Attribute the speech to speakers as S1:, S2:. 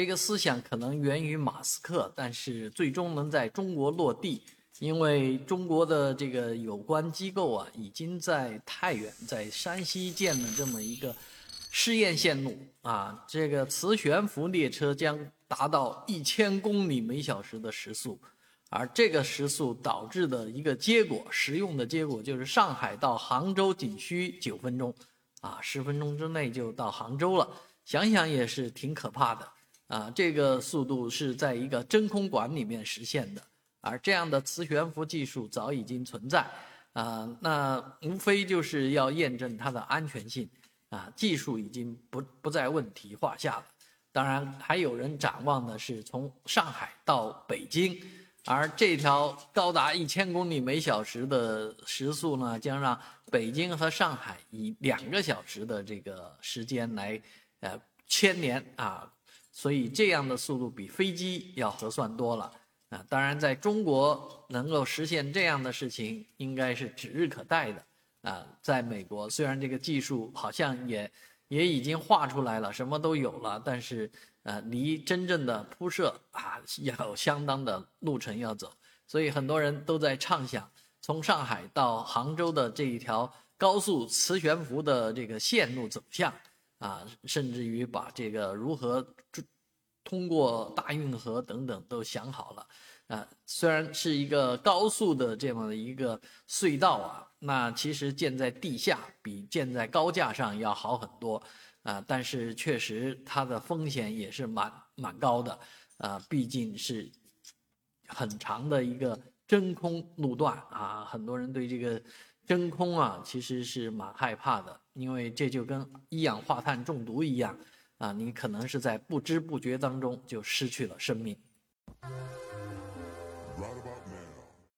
S1: 这个思想可能源于马斯克，但是最终能在中国落地，因为中国的这个有关机构啊，已经在太原、在山西建了这么一个试验线路啊，这个磁悬浮列车将达到一千公里每小时的时速，而这个时速导致的一个结果，实用的结果就是上海到杭州仅需九分钟，啊，十分钟之内就到杭州了，想想也是挺可怕的。啊，这个速度是在一个真空管里面实现的，而这样的磁悬浮技术早已经存在，啊，那无非就是要验证它的安全性，啊，技术已经不不在问题话下了。当然，还有人展望的是从上海到北京，而这条高达一千公里每小时的时速呢，将让北京和上海以两个小时的这个时间来，呃，牵连啊。所以这样的速度比飞机要合算多了啊！当然，在中国能够实现这样的事情，应该是指日可待的啊！在美国，虽然这个技术好像也也已经画出来了，什么都有了，但是呃，离真正的铺设啊，要相当的路程要走。所以很多人都在畅想，从上海到杭州的这一条高速磁悬浮的这个线路走向。啊，甚至于把这个如何通过大运河等等都想好了。啊，虽然是一个高速的这么一个隧道啊，那其实建在地下比建在高架上要好很多啊，但是确实它的风险也是蛮蛮高的啊，毕竟是很长的一个真空路段啊，很多人对这个。真空啊，其实是蛮害怕的，因为这就跟一氧化碳中毒一样，啊，你可能是在不知不觉当中就失去了生命。